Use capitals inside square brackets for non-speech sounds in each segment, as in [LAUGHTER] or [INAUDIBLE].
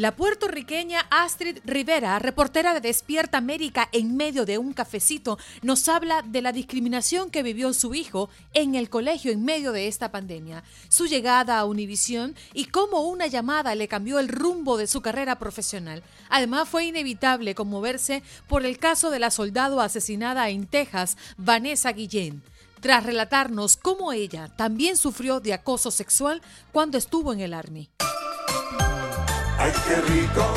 La puertorriqueña Astrid Rivera, reportera de Despierta América en medio de un cafecito, nos habla de la discriminación que vivió su hijo en el colegio en medio de esta pandemia, su llegada a Univisión y cómo una llamada le cambió el rumbo de su carrera profesional. Además, fue inevitable conmoverse por el caso de la soldado asesinada en Texas, Vanessa Guillén tras relatarnos cómo ella también sufrió de acoso sexual cuando estuvo en el Army. ¡Ay, qué rico!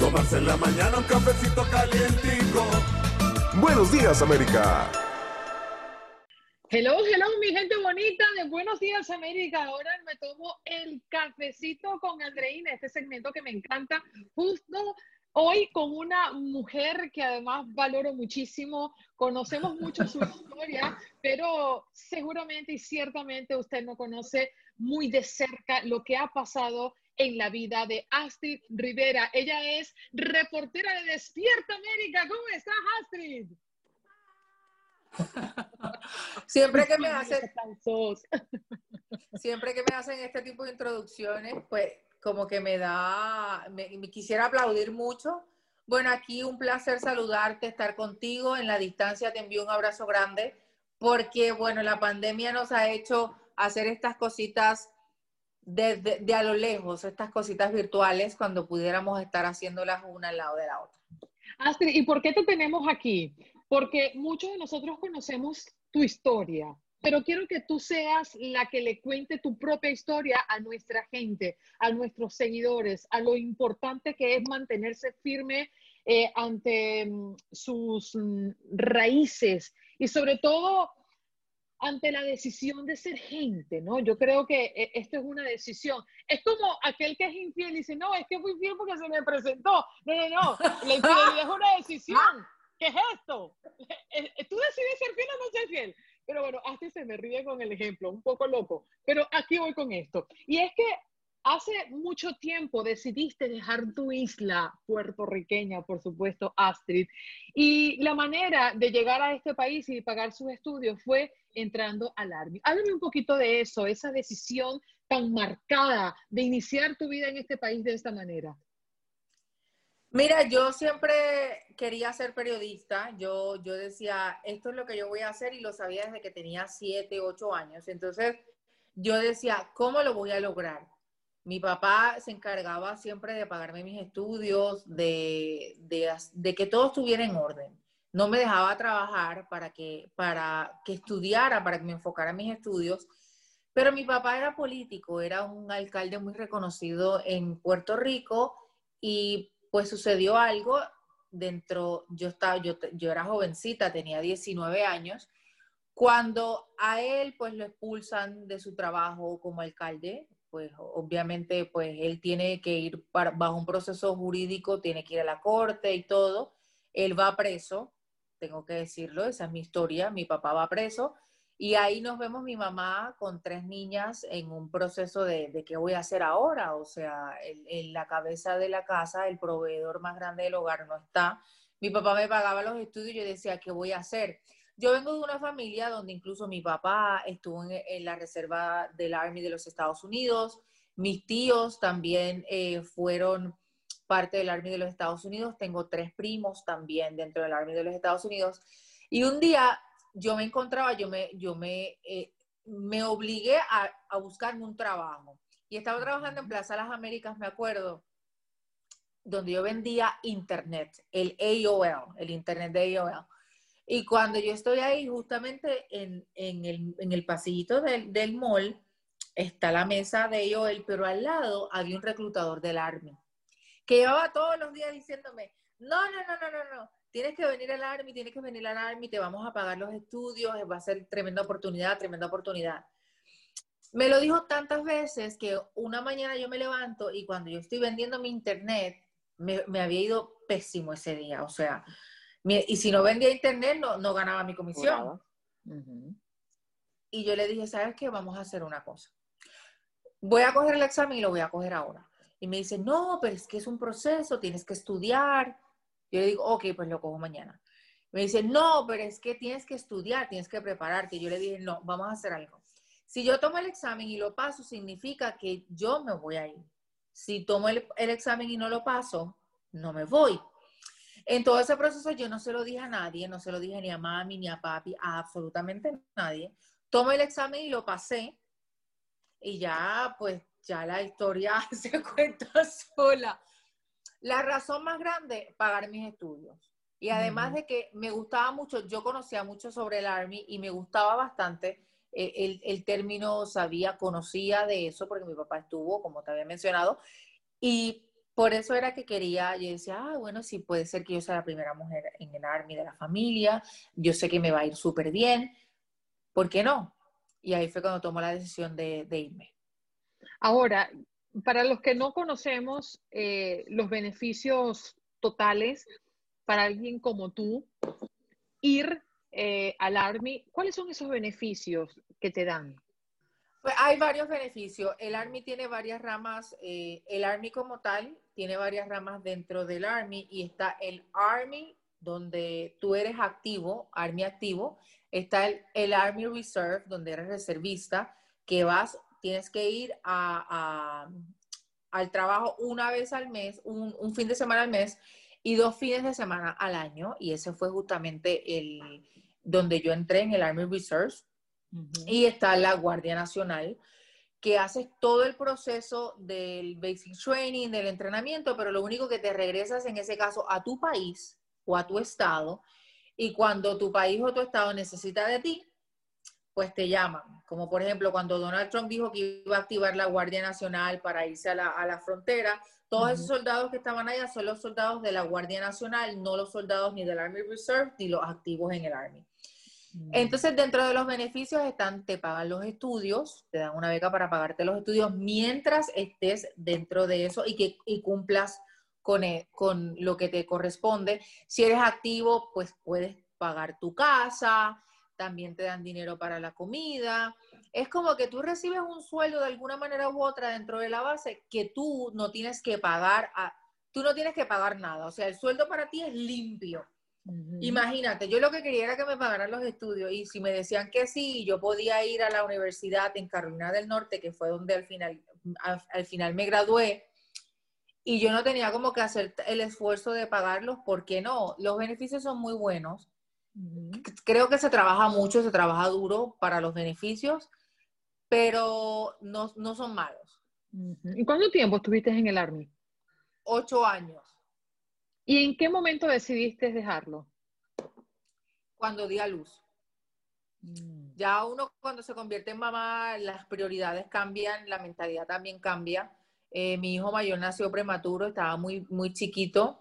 Tomarse en la mañana un cafecito calientico. Buenos días, América. Hello, hello, mi gente bonita de Buenos Días América. Ahora me tomo el cafecito con Andreina, este segmento que me encanta, justo hoy con una mujer que además valoro muchísimo. Conocemos mucho su [LAUGHS] historia, pero seguramente y ciertamente usted no conoce muy de cerca lo que ha pasado en la vida de Astrid Rivera. Ella es reportera de Despierta América. ¿Cómo estás, Astrid? [LAUGHS] siempre que me hacen [LAUGHS] siempre que me hacen este tipo de introducciones, pues como que me da, me, quisiera aplaudir mucho. Bueno, aquí un placer saludarte, estar contigo. En la distancia te envío un abrazo grande porque, bueno, la pandemia nos ha hecho hacer estas cositas de, a lo lejos, estas cositas virtuales, cuando pudiéramos estar haciéndolas una al lado de la otra. Astrid, ¿y por qué te tenemos aquí? Porque muchos de nosotros conocemos tu historia, pero quiero que tú seas la que le cuente tu propia historia a nuestra gente, a nuestros seguidores, a lo importante que es mantenerse firme eh, ante mm, sus mm, raíces y sobre todo ante la decisión de ser gente, ¿no? Yo creo que eh, esto es una decisión. Es como aquel que es infiel y dice, no, es que fui infiel porque se me presentó. No, no, no, la infidelidad es una decisión. ¿Qué es esto? [LAUGHS] Eh, eh, Tú decides ser fiel o no ser fiel. Pero bueno, hasta se me ríe con el ejemplo, un poco loco. Pero aquí voy con esto. Y es que hace mucho tiempo decidiste dejar tu isla puertorriqueña, por supuesto, Astrid. Y la manera de llegar a este país y pagar sus estudios fue entrando al Army. Háblame un poquito de eso, esa decisión tan marcada de iniciar tu vida en este país de esta manera. Mira, yo siempre quería ser periodista. Yo, yo decía, esto es lo que yo voy a hacer y lo sabía desde que tenía siete, ocho años. Entonces, yo decía, ¿cómo lo voy a lograr? Mi papá se encargaba siempre de pagarme mis estudios, de, que todo estuviera en orden no me dejaba trabajar para que, para estudiara, para que me enfocara en mis estudios. Pero mi papá era político, era un alcalde muy reconocido en Puerto Rico y pues sucedió algo dentro, yo, estaba, yo era jovencita, tenía 19 años, cuando a él pues lo expulsan de su trabajo como alcalde, pues obviamente pues él tiene que ir bajo un proceso jurídico, tiene que ir a la corte y todo, él va preso tengo que decirlo, esa es mi historia, mi papá va preso y ahí nos vemos mi mamá con tres niñas en un proceso de, de qué voy a hacer ahora, o sea, en, la cabeza de la casa, el proveedor más grande del hogar no está. Mi papá me pagaba los estudios yo decía, ¿qué voy a hacer? Yo vengo de una familia donde incluso mi papá estuvo en, la reserva del Army de los Estados Unidos, mis tíos también eh, fueron parte del Army de los Estados Unidos, tengo tres primos también dentro del Army de los Estados Unidos. Y un día yo me encontraba, yo me, yo me, eh, me obligué a, a buscarme un trabajo. Y estaba trabajando en Plaza Las Américas, me acuerdo, donde yo vendía internet, el AOL, el internet de AOL. Y cuando yo estoy ahí, justamente en, el, pasillito del, del mall, está la mesa de AOL, pero al lado había un reclutador del Army que llevaba todos los días diciéndome, no, no, no, no, no, no, tienes que venir al Army, tienes que venir al Army, te vamos a pagar los estudios, va a ser tremenda oportunidad, tremenda oportunidad. Me lo dijo tantas veces que una mañana yo me levanto y cuando yo estoy vendiendo mi internet, me, había ido pésimo ese día, o sea, y si no vendía internet, no, no ganaba mi comisión. Y yo le dije, ¿sabes qué? Vamos a hacer una cosa. Voy a coger el examen y lo voy a coger ahora. Y me dice, no, pero es que es un proceso, tienes que estudiar. Yo le digo, ok, pues lo cojo mañana. Me dice, no, pero es que tienes que estudiar, tienes que prepararte. Yo le dije, no, vamos a hacer algo. Si yo tomo el examen y lo paso, significa que yo me voy a ir. Si tomo el, el examen y no lo paso, no me voy. En todo ese proceso yo no se lo dije a nadie, no se lo dije ni a mami, ni a papi, a absolutamente nadie. Tomo el examen y lo pasé y ya, pues, ya la historia [LAUGHS] se cuenta sola. La razón más grande, pagar mis estudios. Y además de que me gustaba mucho, yo conocía mucho sobre el Army y me gustaba bastante eh, el, el, término, sabía, conocía de eso porque mi papá estuvo, como te había mencionado, y por eso era que quería, yo decía, ah, bueno, sí, puede ser que yo sea la primera mujer en el Army de la familia, yo sé que me va a ir súper bien, ¿por qué no? Y ahí fue cuando tomó la decisión de, de irme. Ahora, para los que no conocemos eh, los beneficios totales para alguien como tú, ir eh, al Army, ¿cuáles son esos beneficios que te dan? Pues hay varios beneficios. El Army tiene varias ramas. Eh, el Army como tal tiene varias ramas dentro del Army y está el Army donde tú eres activo, Army activo. Está el, el Army Reserve donde eres reservista, que vas tienes que ir a, al trabajo una vez al mes, un, un, fin de semana al mes y dos fines de semana al año. Y ese fue justamente el donde yo entré en el Army Reserve. Uh -huh. Y está la Guardia Nacional, que hace todo el proceso del basic training, del entrenamiento, pero lo único que te regresas en ese caso a tu país o a tu estado. Y cuando tu país o tu estado necesita de ti, pues te llaman. Como por ejemplo, cuando Donald Trump dijo que iba a activar la Guardia Nacional para irse a la, a la frontera, todos uh -huh. esos soldados que estaban allá son los soldados de la Guardia Nacional, no los soldados ni del Army Reserve ni los activos en el Army. Entonces, dentro de los beneficios están, te pagan los estudios, te dan una beca para pagarte los estudios mientras estés dentro de eso y que y cumplas con, el, con lo que te corresponde. Si eres activo, pues puedes pagar tu casa, también te dan dinero para la comida. Es como que tú recibes un sueldo de alguna manera u otra dentro de la base que tú no tienes que pagar, a, tú no tienes que pagar nada. O sea, el sueldo para ti es limpio. Uh -huh. Imagínate, yo lo que quería era que me pagaran los estudios y si me decían que sí, yo podía ir a la universidad en Carolina del Norte, que fue donde al final, al, al final me gradué, y yo no tenía como que hacer el esfuerzo de pagarlos, ¿por qué no? Los beneficios son muy buenos Creo que se trabaja mucho, se trabaja duro para los beneficios, pero no, no son malos. ¿Y cuánto tiempo estuviste en el Army? Ocho años. ¿Y en qué momento decidiste dejarlo? Cuando di a luz. Mm. Ya uno cuando se convierte en mamá, las prioridades cambian, la mentalidad también cambia. Eh, mi hijo mayor nació prematuro, estaba muy, muy chiquito.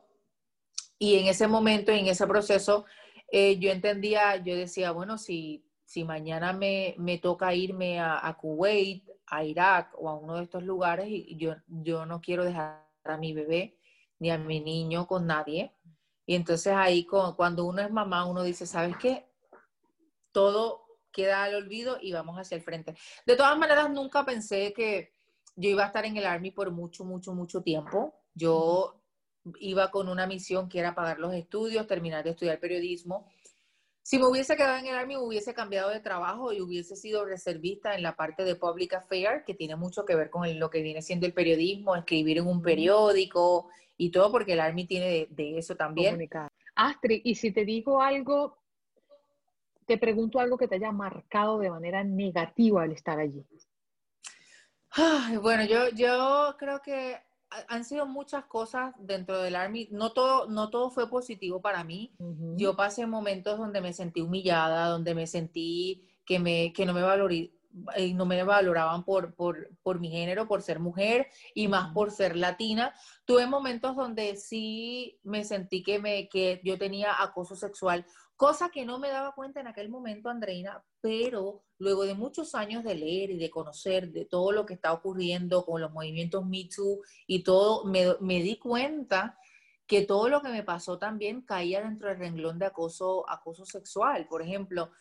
Y en ese momento, en ese proceso, eh, yo entendía, yo decía, bueno, si, si mañana me, me toca irme a, a, Kuwait, a Irak o a uno de estos lugares, y yo, yo no quiero dejar a mi bebé ni a mi niño con nadie. Y entonces ahí cuando uno es mamá, uno dice, ¿sabes qué? Todo queda al olvido y vamos hacia el frente. De todas maneras, nunca pensé que yo iba a estar en el Army por mucho, mucho, mucho tiempo. Yo iba con una misión que era pagar los estudios, terminar de estudiar periodismo. Si me hubiese quedado en el Army, hubiese cambiado de trabajo y hubiese sido reservista en la parte de Public Affairs, que tiene mucho que ver con lo que viene siendo el periodismo, escribir en un periódico y todo, porque el Army tiene de, de eso también. Comunicar. Astrid, y si te digo algo, te pregunto algo que te haya marcado de manera negativa al estar allí. Ay, bueno, yo, yo creo que han sido muchas cosas dentro del Army. No todo, no todo fue positivo para mí. Uh -huh. Yo pasé momentos donde me sentí humillada, donde me sentí que, me, que no, me valoré, eh, no me valoraban por, por, por mi género, por ser mujer y más por ser latina. Tuve momentos donde sí me sentí que, me, que yo tenía acoso sexual, cosa que no me daba cuenta en aquel momento, Andreina, pero luego de muchos años de leer y de conocer de todo lo que está ocurriendo con los movimientos Me Too y todo, me, me di cuenta que todo lo que me pasó también caía dentro del renglón de acoso, acoso sexual. Por ejemplo,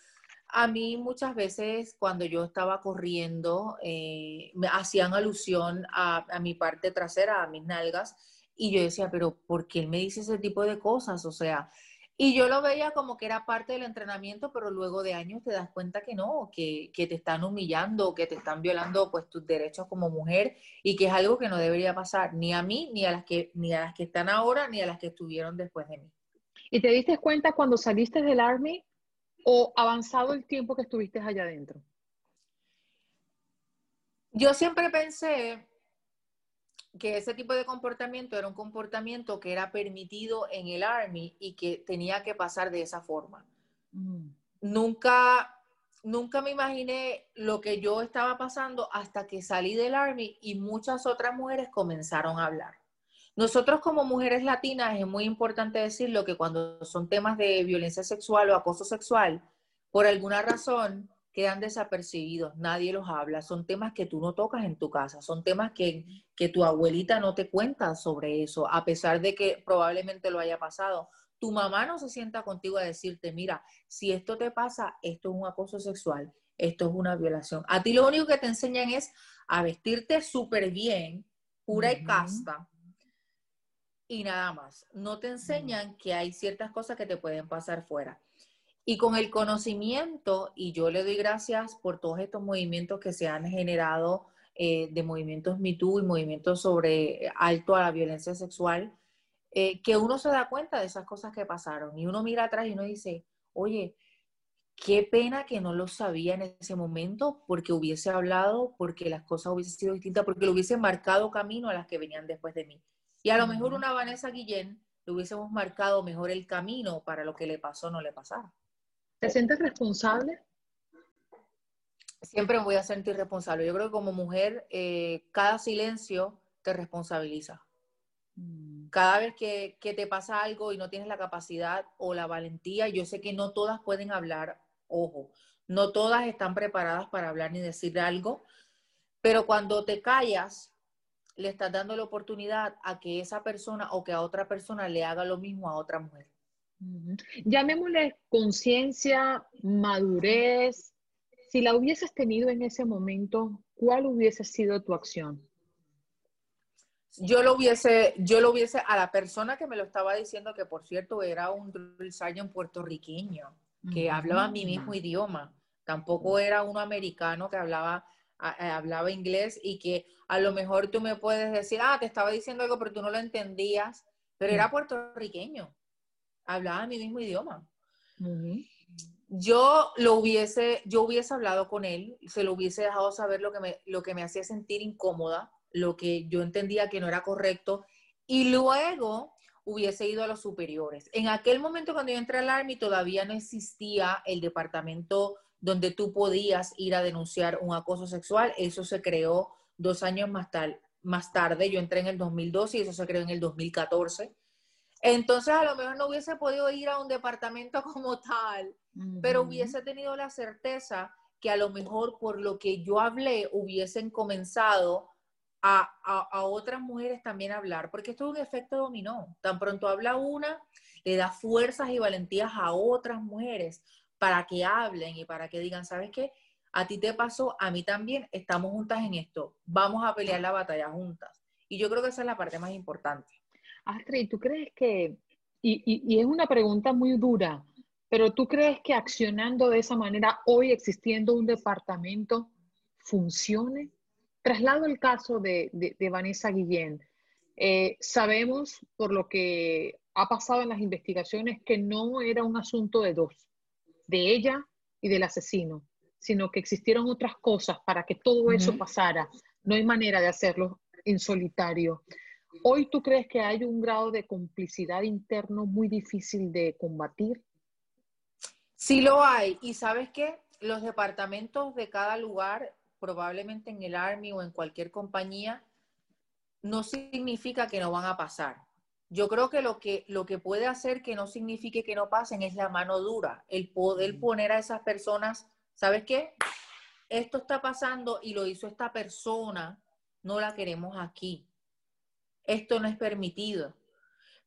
a mí muchas veces cuando yo estaba corriendo eh, me hacían alusión a, a, mi parte trasera, a mis nalgas, y yo decía, pero ¿por qué él me dice ese tipo de cosas? O sea, Y yo lo veía como que era parte del entrenamiento, pero luego de años te das cuenta que no, que, que te están humillando, que te están violando pues tus derechos como mujer y que es algo que no debería pasar ni a mí, ni a las que, ni a las que están ahora, ni a las que estuvieron después de mí. ¿Y te diste cuenta cuando saliste del Army o avanzado el tiempo que estuviste allá adentro? Yo siempre pensé que ese tipo de comportamiento era un comportamiento que era permitido en el Army y que tenía que pasar de esa forma. Mm. Nunca, nunca me imaginé lo que yo estaba pasando hasta que salí del Army y muchas otras mujeres comenzaron a hablar. Nosotros como mujeres latinas es muy importante decirlo que cuando son temas de violencia sexual o acoso sexual, por alguna razón quedan desapercibidos, nadie los habla, son temas que tú no tocas en tu casa, son temas que, que tu abuelita no te cuenta sobre eso, a pesar de que probablemente lo haya pasado. Tu mamá no se sienta contigo a decirte, mira, si esto te pasa, esto es un acoso sexual, esto es una violación. A ti lo único que te enseñan es a vestirte súper bien, pura y casta, y nada más. No te enseñan que hay ciertas cosas que te pueden pasar fuera. Y con el conocimiento, y yo le doy gracias por todos estos movimientos que se han generado eh, de movimientos MeToo y movimientos sobre alto a la violencia sexual, eh, que uno se da cuenta de esas cosas que pasaron y uno mira atrás y uno dice, oye, qué pena que no lo sabía en ese momento porque hubiese hablado, porque las cosas hubiesen sido distintas, porque lo hubiese marcado camino a las que venían después de mí. Y a lo mejor una Vanessa Guillén le hubiésemos marcado mejor el camino para lo que le pasó no le pasara. ¿Te sientes responsable? Siempre me voy a sentir responsable. Yo creo que como mujer, eh, cada silencio te responsabiliza. Mm. Cada vez que, que, te pasa algo y no tienes la capacidad o la valentía, yo sé que no todas pueden hablar, ojo, no todas están preparadas para hablar ni decir algo, pero cuando te callas, le estás dando la oportunidad a que esa persona o que a otra persona le haga lo mismo a otra mujer. Llamémosle conciencia, madurez. Si la hubieses tenido en ese momento, ¿cuál hubiese sido tu acción? Yo lo hubiese, yo lo hubiese, a la persona que me lo estaba diciendo, que por cierto era un drill sergeant puertorriqueño, que hablaba mi mismo idioma. Tampoco era uno americano que hablaba, hablaba inglés y que a lo mejor tú me puedes decir, ah, te estaba diciendo algo, pero tú no lo entendías, pero era puertorriqueño hablaba mi mismo idioma. Yo lo hubiese, yo hubiese hablado con él, se lo hubiese dejado saber lo que, me, lo que me hacía sentir incómoda, lo que yo entendía que no era correcto, y luego hubiese ido a los superiores. En aquel momento cuando yo entré al Army todavía no existía el departamento donde tú podías ir a denunciar un acoso sexual. Eso se creó dos años más, más tarde. Yo entré en el 2012 y eso se creó en el 2014. Entonces a lo mejor no hubiese podido ir a un departamento [LAUGHS] como tal, pero hubiese tenido la certeza que a lo mejor por lo que yo hablé hubiesen comenzado a, a, otras mujeres también a hablar, porque esto es un efecto dominó. Tan pronto habla una, le da fuerzas y valentías a otras mujeres para que hablen y para que digan, ¿sabes qué? A ti te pasó, a mí también, estamos juntas en esto, vamos a pelear la batalla juntas. Y yo creo que esa es la parte más importante. Astrid, ¿tú crees que, y, es una pregunta muy dura, pero tú crees que accionando de esa manera, hoy existiendo un departamento, funcione? Traslado el caso de, Vanessa Guillén. Eh, sabemos por lo que ha pasado en las investigaciones que no era un asunto de dos, de ella y del asesino, sino que existieron otras cosas para que todo eso pasara. No hay manera de hacerlo en solitario. ¿Hoy tú crees que hay un grado de complicidad interno muy difícil de combatir? Sí lo hay. ¿Y sabes qué? Los departamentos de cada lugar, probablemente en el Army o en cualquier compañía, no significa que no van a pasar. Yo creo que lo que, lo que puede hacer que no signifique que no pasen es la mano dura, el poder poner a esas personas, ¿sabes qué? Esto está pasando y lo hizo esta persona, no la queremos aquí esto no es permitido.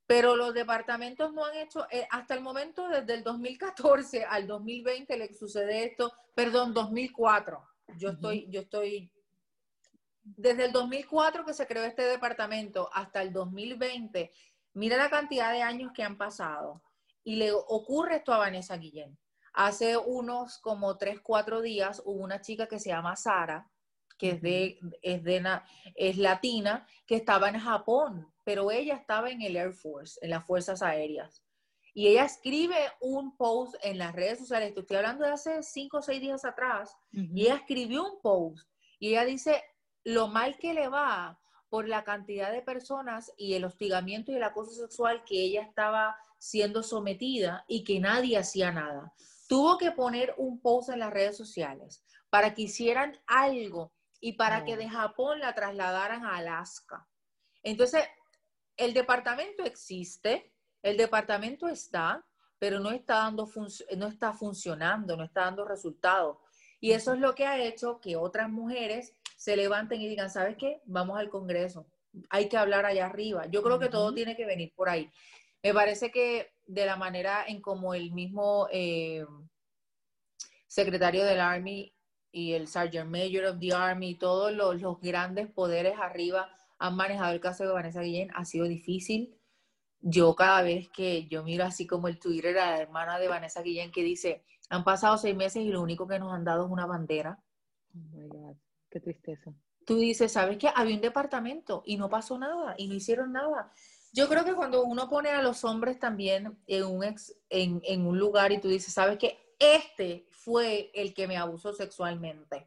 Pero los departamentos no han hecho, eh, hasta el momento, desde el 2014 al 2020 le sucede esto, perdón, 2004. Yo estoy, yo estoy, desde el 2004 que se creó este departamento hasta el 2020, mira la cantidad de años que han pasado. y le ocurre esto a Vanessa Guillén. Hace unos como tres, cuatro días hubo una chica que se llama Sara, que es, de, es, de, es latina, que estaba en Japón, pero ella estaba en el Air Force, en las Fuerzas Aéreas. Y ella escribe un post en las redes sociales, te estoy hablando de hace cinco o seis días atrás, y ella escribió un post y ella dice lo mal que le va por la cantidad de personas y el hostigamiento y el acoso sexual que ella estaba siendo sometida y que nadie hacía nada. Tuvo que poner un post en las redes sociales para que hicieran algo y para que de Japón la trasladaran a Alaska. Entonces, el departamento existe, el departamento está, pero no está, dando no está funcionando, no está dando resultados. Y eso es lo que ha hecho que otras mujeres se levanten y digan, ¿sabes qué? Vamos al Congreso. Hay que hablar allá arriba. Yo creo que todo tiene que venir por ahí. Me parece que de la manera en como el mismo eh, secretario del Army y el Sergeant Major of the Army, todos los, los grandes poderes arriba han manejado el caso de Vanessa Guillén, ha sido difícil yo cada vez que yo miro así como el Twitter a la hermana de Vanessa Guillén que dice, han pasado seis meses y lo único que nos han dado es una bandera. Oh my God, qué tristeza. Tú dices, ¿sabes qué? Había un departamento y no pasó nada y no hicieron nada. Yo creo que cuando uno pone a los hombres también en un, ex, en, en un lugar y tú dices, ¿sabes qué? Este fue el que me abusó sexualmente.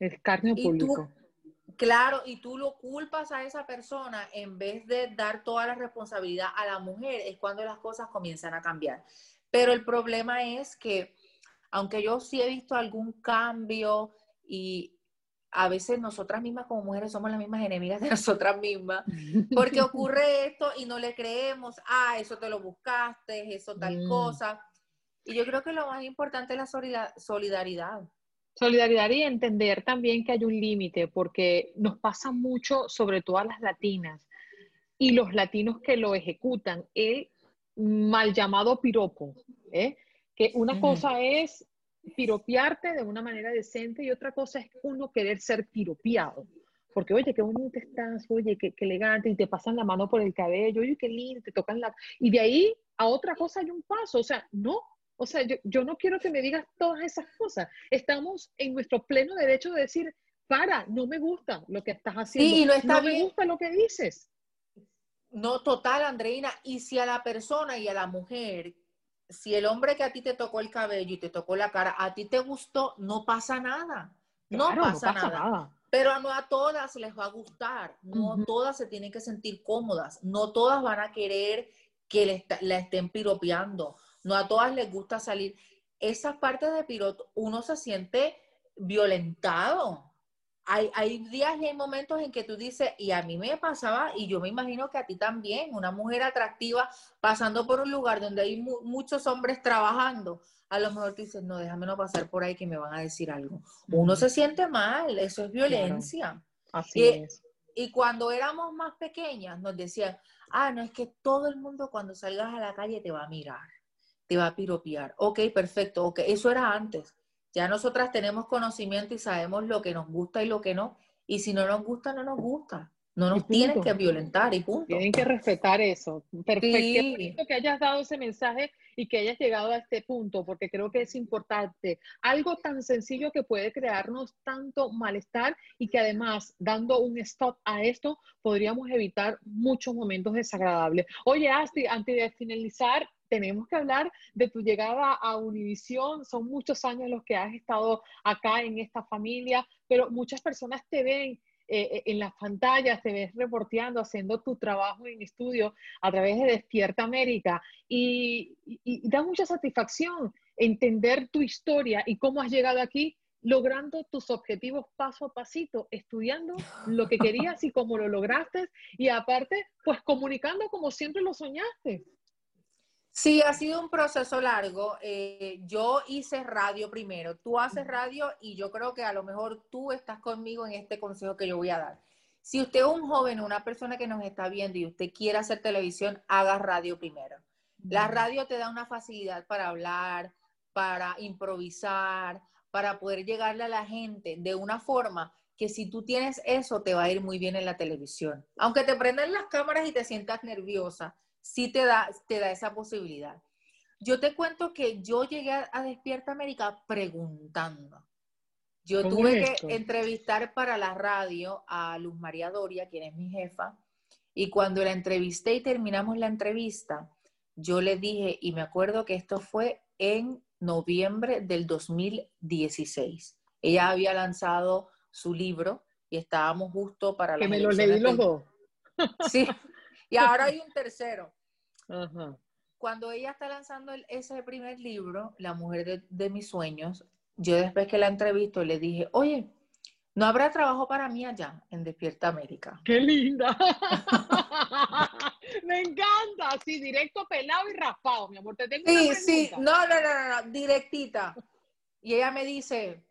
Es carne público. Claro, y tú lo culpas a esa persona en vez de dar toda la responsabilidad a la mujer, es cuando las cosas comienzan a cambiar. Pero el problema es que, aunque yo sí he visto algún cambio y a veces nosotras mismas como mujeres somos las mismas enemigas de [LAUGHS] nosotras mismas, porque [LAUGHS] ocurre esto y no le creemos, ah, eso te lo buscaste, eso tal mm. cosa. Y yo creo que lo más importante es la solidaridad. Solidaridad y entender también que hay un límite, porque nos pasa mucho, sobre todo a las latinas y los latinos que lo ejecutan, el mal llamado piropo, ¿eh? que una cosa es piropearte de una manera decente y otra cosa es uno querer ser piropeado. Porque, oye, qué bonito estás, oye, qué, qué, elegante, y te pasan la mano por el cabello, oye, qué lindo, te tocan la... Y de ahí a otra cosa hay un paso, o sea, no, o sea, yo, no quiero que me digas todas esas cosas. Estamos en nuestro pleno derecho de decir, para, no me gusta lo que estás haciendo. Sí, no, está no me gusta lo que dices. No, total, Andreina. Y si a la persona y a la mujer, si el hombre que a ti te tocó el cabello y te tocó la cara, a ti te gustó, no pasa nada. No, pasa, nada. Pero no a todas les va a gustar. No todas se tienen que sentir cómodas. No todas van a querer que le la estén piropeando no a todas les gusta salir. Esas partes de piloto, uno se siente violentado. Hay, hay días y hay momentos en que tú dices, y a mí me pasaba, y yo me imagino que a ti también, una mujer atractiva pasando por un lugar donde hay muchos hombres trabajando, a lo mejor tú dices, no, déjame no pasar por ahí que me van a decir algo. Uno se siente mal, eso es violencia. Así es. Y cuando éramos más pequeñas nos decían, ah, no, es que todo el mundo cuando salgas a la calle te va a mirar te va a piropear. Ok, perfecto, ok, eso era antes. Ya nosotras tenemos conocimiento y sabemos lo que nos gusta y lo que no. Y si no nos gusta, no nos gusta. No nos tienen que violentar y punto. Tienen que respetar eso. Perfecto que hayas dado ese mensaje y que hayas llegado a este punto, porque creo que es importante. Algo tan sencillo que puede crearnos tanto malestar y que además, dando un stop a esto, podríamos evitar muchos momentos desagradables. Oye, Asti, antes de finalizar, tenemos que hablar de tu llegada a Univisión. Son muchos años los que has estado acá en esta familia, pero muchas personas te ven eh, eh, en las pantallas, te ves reporteando, haciendo tu trabajo en estudio a través de Despierta América y, da mucha satisfacción entender tu historia y cómo has llegado aquí logrando tus objetivos paso a pasito, estudiando lo que querías y cómo lo lograste y aparte, pues comunicando como siempre lo soñaste. Sí, ha sido un proceso largo. Eh, yo hice radio primero, tú haces radio y yo creo que a lo mejor tú estás conmigo en este consejo que yo voy a dar. Si usted es un joven, una persona que nos está viendo y usted quiere hacer televisión, haga radio primero. La radio te da una facilidad para hablar, para improvisar, para poder llegarle a la gente de una forma que si tú tienes eso, te va a ir muy bien en la televisión. Aunque te prendan las cámaras y te sientas nerviosa, sí te da, te da esa posibilidad. Yo te cuento que yo llegué a Despierta América preguntando. Yo tuve que entrevistar para la radio a Luz María Doria, quien es mi jefa, y cuando la entrevisté y terminamos la entrevista, yo le dije, y me acuerdo que esto fue en noviembre del 2016. Ella había lanzado su libro y estábamos justo para la... Que me lo leí los dos. Sí, [LAUGHS] y ahora hay un tercero. Cuando ella está lanzando ese primer libro, La mujer de, mis sueños, yo después que la entrevisto le dije, oye, ¿no habrá trabajo para mí allá en Despierta América? ¡Qué linda! [LAUGHS] Me encanta, así directo, pelado y raspado, mi amor. Te tengo sí, sí, no, no, no, no, directita. Y ella me dice,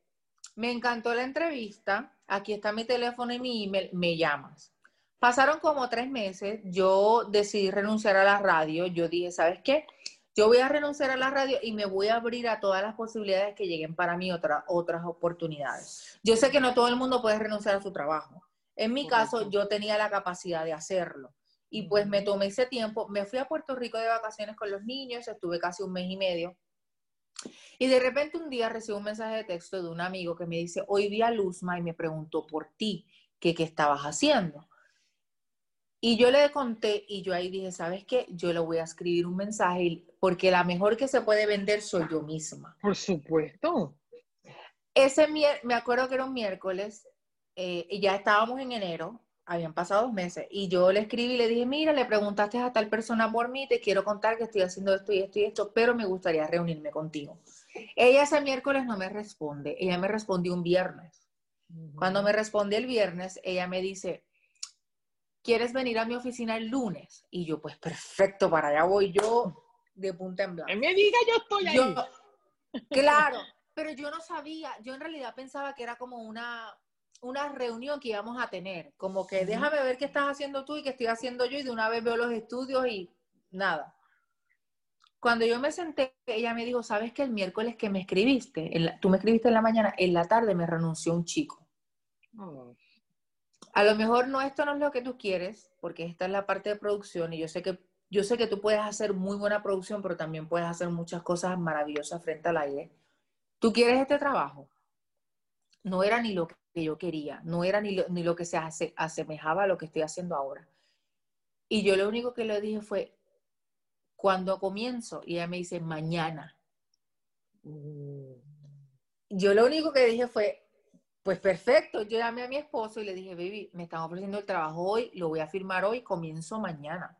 me encantó la entrevista, aquí está mi teléfono y mi email, me llamas. Pasaron como tres meses, yo decidí renunciar a la radio, yo dije, ¿sabes qué? Yo voy a renunciar a la radio y me voy a abrir a todas las posibilidades que lleguen para mí, otra, otras oportunidades. Yo sé que no todo el mundo puede renunciar a su trabajo. En mi caso, yo tenía la capacidad de hacerlo. Y pues me tomé ese tiempo, me fui a Puerto Rico de vacaciones con los niños, estuve casi un mes y medio. Y de repente un día recibo un mensaje de texto de un amigo que me dice, hoy vi a Luzma y me preguntó por ti, que qué estabas haciendo. Y yo le conté y yo ahí dije, ¿sabes qué? Yo le voy a escribir un mensaje porque la mejor que se puede vender soy yo misma. Por supuesto. Ese me acuerdo que era un miércoles eh, y ya estábamos en enero, habían pasado dos meses, y yo le escribí y le dije, mira, le preguntaste a tal persona por mí, te quiero contar que estoy haciendo esto y esto y esto, pero me gustaría reunirme contigo. Ella ese miércoles no me responde, ella me respondió un viernes. Cuando me responde el viernes, ella me dice, ¿quieres venir a mi oficina el lunes? Y yo, pues perfecto, para allá voy yo de punta en blanco. Me diga, yo estoy ahí. claro, pero yo no sabía, yo en realidad pensaba que era como una, una reunión que íbamos a tener, como que déjame ver qué estás haciendo tú y qué estoy haciendo yo y de una vez veo los estudios y nada. Cuando yo me senté, ella me dijo, ¿sabes que el miércoles que me escribiste, tú me escribiste en la mañana, en la tarde me renunció un chico? Oh a lo mejor no esto no es lo que tú quieres, porque esta es la parte de producción y yo sé que yo sé que tú puedes hacer muy buena producción, pero también puedes hacer muchas cosas maravillosas frente al aire. ¿Tú quieres este trabajo? No era ni lo que yo quería, no era ni lo, ni lo que se asemejaba a lo que estoy haciendo ahora. Y yo lo único que le dije fue, cuando comienzo? Y ella me dice, mañana. Mm. Yo lo único que dije fue, pues perfecto, yo llamé a mi esposo y le dije, baby, me están ofreciendo el trabajo hoy, lo voy a firmar hoy, comienzo mañana.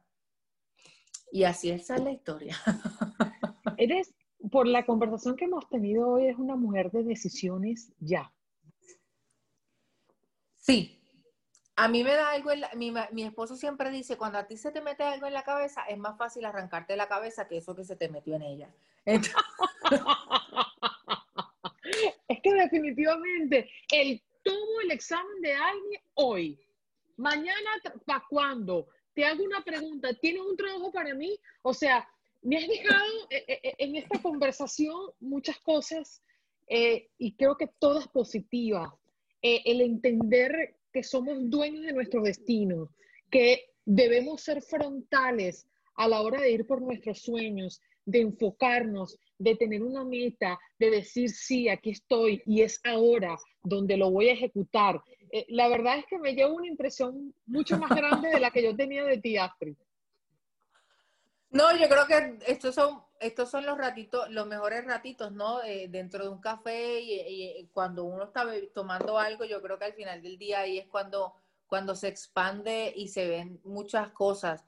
Y así es la historia. [LAUGHS] Eres, por la conversación que hemos tenido hoy, es una mujer de decisiones ya. Sí. A mí me da algo, en mi, mi, esposo siempre dice, cuando a ti se te mete algo en la cabeza, es más fácil arrancarte la cabeza que eso que se te metió en ella. [LAUGHS] que definitivamente el tomo el examen de alguien hoy, mañana, ¿para cuándo? Te hago una pregunta, ¿tienes un trabajo para mí? O sea, me has dejado eh, eh, eh, en esta conversación muchas cosas y creo que todas positivas. el entender que somos dueños de nuestro destino, que debemos ser frontales a la hora de ir por nuestros sueños, de enfocarnos, de tener una meta, de decir, sí, aquí estoy y es ahora donde lo voy a ejecutar. Eh, la verdad es que me llevo una impresión mucho más grande de la que yo tenía de ti, Astrid. No, yo creo que estos son, estos son los ratitos, los mejores ratitos, ¿no? Eh, dentro de un café y, cuando uno está tomando algo, yo creo que al final del día ahí es cuando, cuando se expande y se ven muchas cosas.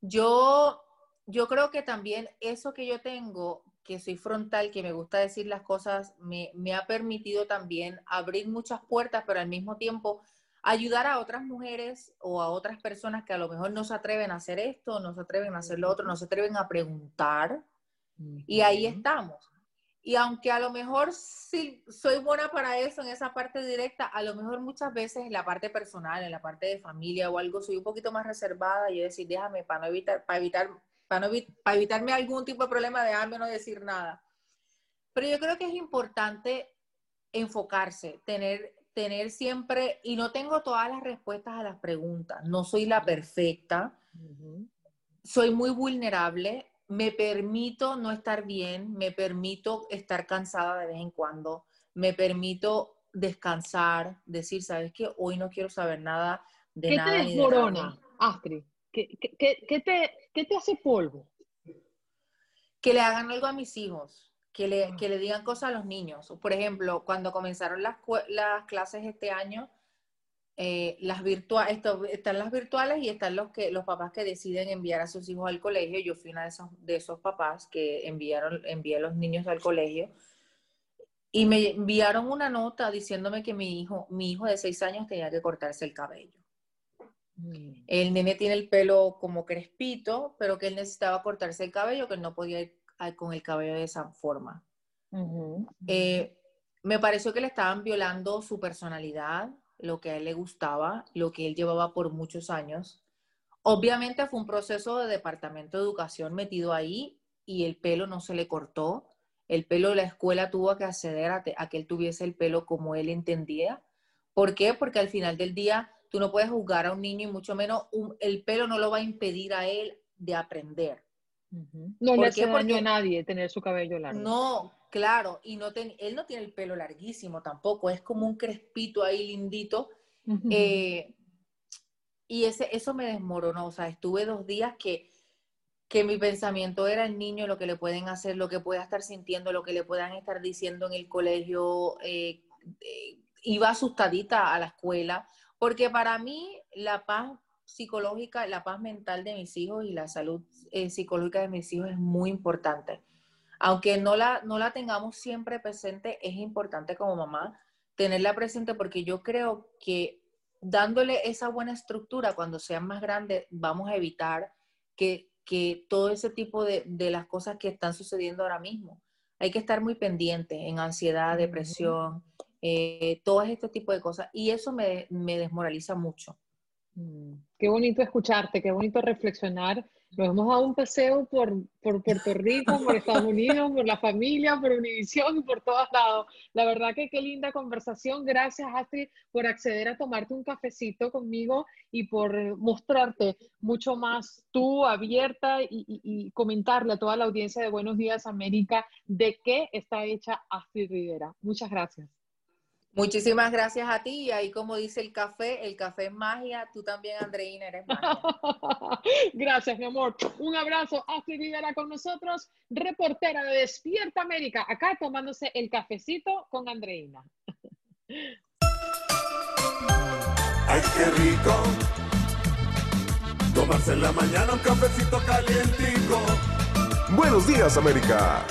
Yo yo creo que también eso que yo tengo, que soy frontal, que me gusta decir las cosas, me, ha permitido también abrir muchas puertas, pero al mismo tiempo ayudar a otras mujeres o a otras personas que a lo mejor no se atreven a hacer esto, no se atreven a hacer lo otro, no se atreven a preguntar. Y ahí estamos. Y aunque a lo mejor sí soy buena para eso en esa parte directa, a lo mejor muchas veces en la parte personal, en la parte de familia o algo, soy un poquito más reservada y decir, déjame para no evitar, para evitar para, evitarme algún tipo de problema, de no decir nada. Pero yo creo que es importante enfocarse, tener, tener siempre, y no tengo todas las respuestas a las preguntas, no soy la perfecta, soy muy vulnerable, me permito no estar bien, me permito estar cansada de vez en cuando, me permito descansar, decir, ¿sabes qué? Hoy no quiero saber nada de ¿Qué nada. te ni de desmorona, nadie. Astrid? ¿Qué, qué- qué- te, qué te hace polvo? Que le hagan algo a mis hijos, que le, Ah. que le digan cosas a los niños. Por ejemplo, cuando comenzaron las, las clases este año, eh, las virtuales, están las virtuales y están los, que, los papás que deciden enviar a sus hijos al colegio. Yo fui una de esos, de esos papás que enviaron, envié a los niños al colegio. Y me enviaron una nota diciéndome que mi hijo, mi hijo de seis años tenía que cortarse el cabello. El nene tiene el pelo como crespito, pero que él necesitaba cortarse el cabello, que él no podía ir con el cabello de esa forma. Eh, me pareció que le estaban violando su personalidad, lo que a él le gustaba, lo que él llevaba por muchos años. Obviamente fue un proceso de departamento de educación metido ahí y el pelo no se le cortó. El pelo, la escuela tuvo que acceder a, te- a que él tuviese el pelo como él entendía. ¿Por qué? Porque al final del día tú no puedes juzgar a un niño y mucho menos un- el pelo no lo va a impedir a él de aprender. No ¿Por le hace daño a nadie tener su cabello largo. No, claro, y no ten- él no tiene el pelo larguísimo tampoco, es como un crespito ahí lindito. Eh, y ese, eso me desmoronó, o sea, estuve dos días que, que mi pensamiento era el niño, lo que le pueden hacer, lo que pueda estar sintiendo, lo que le puedan estar diciendo en el colegio. eh, eh, iba asustadita a la escuela, porque para mí la paz psicológica, la paz mental de mis hijos y la salud eh, psicológica de mis hijos es muy importante. Aunque no la, no la tengamos siempre presente, es importante como mamá tenerla presente porque yo creo que dándole esa buena estructura cuando sean más grandes, vamos a evitar que, que todo ese tipo de, de las cosas que están sucediendo ahora mismo. Hay que estar muy pendiente en ansiedad, depresión, eh, todo este tipo de cosas. Y eso me, me desmoraliza mucho. Mm, Qué bonito escucharte, qué bonito reflexionar. Nos hemos dado un paseo por, por Puerto Rico, por Estados Unidos, por la familia, por Univisión y por todos lados. La verdad que qué linda conversación. Gracias, Astrid, por acceder a tomarte un cafecito conmigo y por mostrarte mucho más tú abierta y, y- y comentarle a toda la audiencia de Buenos Días América de qué está hecha Astrid Rivera. Muchas gracias. Muchísimas gracias a ti. Y ahí, como dice el café, el café es magia. Tú también, Andreina, eres magia. [LAUGHS] Gracias, mi amor. Un abrazo. Astrid Rivera con nosotros, reportera de Despierta América, acá tomándose el cafecito con Andreina. Ay, qué rico. Tomarse en la mañana un cafecito calientico. Buenos días, América.